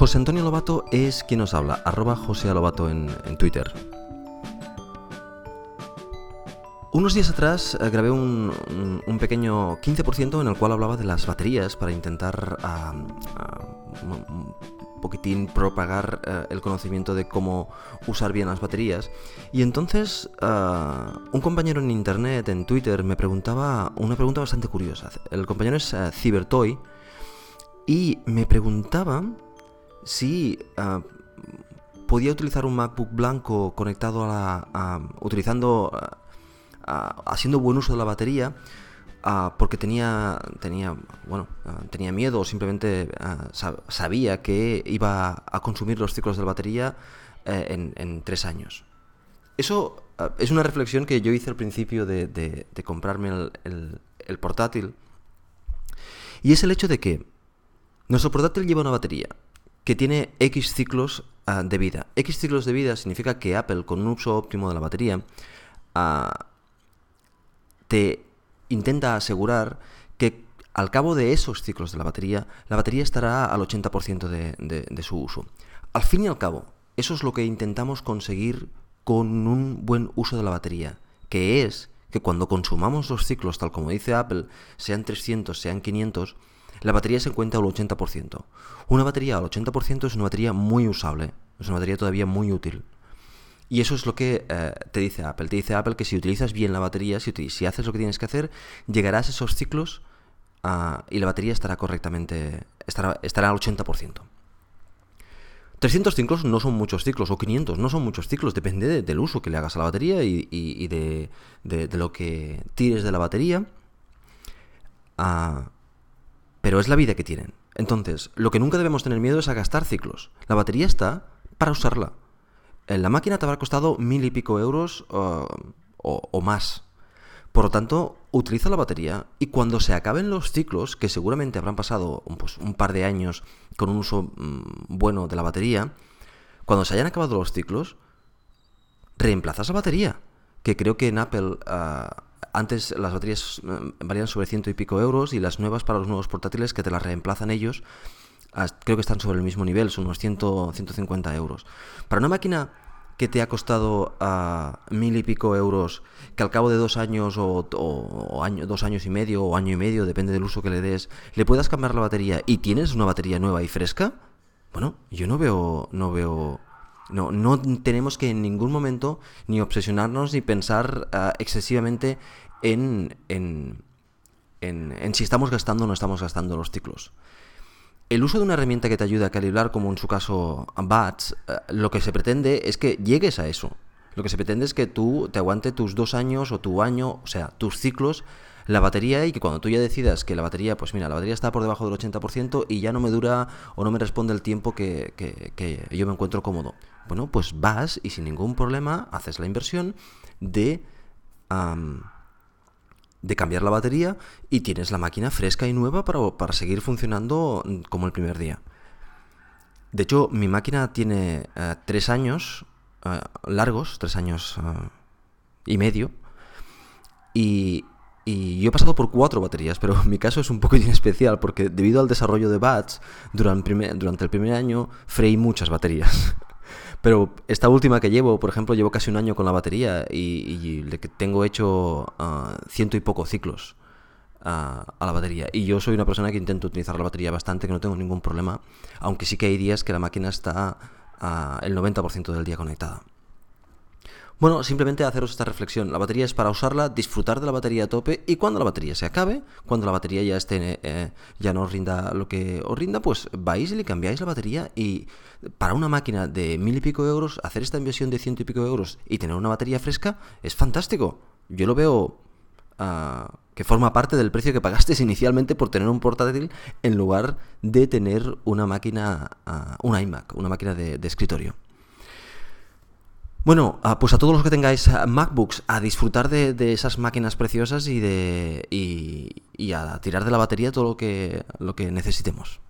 José Antonio Lobato es quien nos habla, arroba José Lobato en, Twitter. Unos días atrás eh, grabé un, pequeño 15% en el cual hablaba de las baterías para intentar ah, ah, un- un poquitín propagar eh, el conocimiento de cómo usar bien las baterías. Y entonces ah, un compañero en internet, en Twitter, me preguntaba una pregunta bastante curiosa. El compañero es eh, Cybertoy y me preguntaba si ah, podía utilizar un MacBook blanco conectado a la... utilizando... haciendo buen uso de la batería ah, porque tenía tenía bueno ah, tenía miedo o simplemente sab- sabía que iba a consumir los ciclos de la batería eh, en, tres años. Eso es una reflexión que yo hice al principio de, comprarme el- el portátil y es el hecho de que nuestro portátil lleva una batería que tiene X ciclos ah, de vida. X ciclos de vida significa que Apple, con un uso óptimo de la batería, ah, te intenta asegurar que al cabo de esos ciclos de la batería, la batería estará al 80% de, de- de su uso. Al fin y al cabo, eso es lo que intentamos conseguir con un buen uso de la batería, que es que cuando consumamos los ciclos, tal como dice Apple, sean 300, sean 500, la batería se encuentra al 80%. Una batería al 80% es una batería muy usable, es una batería todavía muy útil. Y eso es lo que eh, te dice Apple. Te dice Apple que si utilizas bien la batería, si, si haces lo que tienes que hacer, llegarás a esos ciclos ah, y la batería estará correctamente, estará, estará al 80%. 300 ciclos no son muchos ciclos, o 500 no son muchos ciclos, depende de- del uso que le hagas a la batería y, y- de- de lo que tires de la batería. Ah, pero es la vida que tienen. Entonces, lo que nunca debemos tener miedo es a gastar ciclos. La batería está para usarla. Eh, La máquina te habrá costado mil y pico euros uh, o, más. Por lo tanto, utiliza la batería y cuando se acaben los ciclos, que seguramente habrán pasado un, pues, un par de años con un uso mm, bueno de la batería, cuando se hayan acabado los ciclos, reemplazas la batería. Que creo que en Apple ah, antes las baterías mm, valían sobre ciento y pico euros y las nuevas para los nuevos portátiles que te las reemplazan ellos, creo que están sobre el mismo nivel, son unos 100, 150 euros. Para una máquina que te ha costado ah, mil y pico euros, que al cabo de dos años o, dos años y medio o año y medio, depende del uso que le des, le puedas cambiar la batería y tienes una batería nueva y fresca, bueno, yo no veo, no veo, no, no tenemos que en ningún momento ni obsesionarnos ni pensar ah, excesivamente en, en, en, si estamos gastando o no estamos gastando los ciclos. El uso de una herramienta que te ayude a calibrar, como en su caso BATS, eh, lo que se pretende es que llegues a eso. Lo que se pretende es que tú te aguante tus dos años o tu año, o sea, tus ciclos, la batería y que cuando tú ya decidas que la batería, pues mira, la batería está por debajo del 80% y ya no me dura o no me responde el tiempo que, que- que yo me encuentro cómodo. Bueno, pues vas y sin ningún problema haces la inversión de... de cambiar la batería y tienes la máquina fresca y nueva para, para seguir funcionando mm, como el primer día. De hecho, mi máquina tiene eh, tres años eh, largos, tres años eh, y medio, y, y yo he pasado por cuatro baterías, pero mi caso es un poco especial porque debido al desarrollo de BATS durante, durante el primer año freí muchas baterías. Pero esta última que llevo, por ejemplo, llevo casi un año con la batería y, y tengo hecho ah, ciento y poco ciclos ah, a la batería. Y yo soy una persona que intento utilizar la batería bastante, que no tengo ningún problema, aunque sí que hay días que la máquina está ah, el 90% del día conectada. Bueno, simplemente haceros esta reflexión. La batería es para usarla, disfrutar de la batería a tope y cuando la batería se acabe, cuando la batería ya esté, eh, ya no os rinda lo que os rinda, pues vais y le cambiáis la batería y para una máquina de mil y pico euros, hacer esta inversión de ciento y pico euros y tener una batería fresca es fantástico. Yo lo veo ah, que forma parte del precio que pagaste inicialmente por tener un portátil en lugar de tener una máquina, ah, un iMac, una máquina de escritorio. Bueno, ah, pues a todos los que tengáis ah, MacBooks, a disfrutar de, de esas máquinas preciosas y, de, y, y a tirar de la batería todo lo que, lo que necesitemos.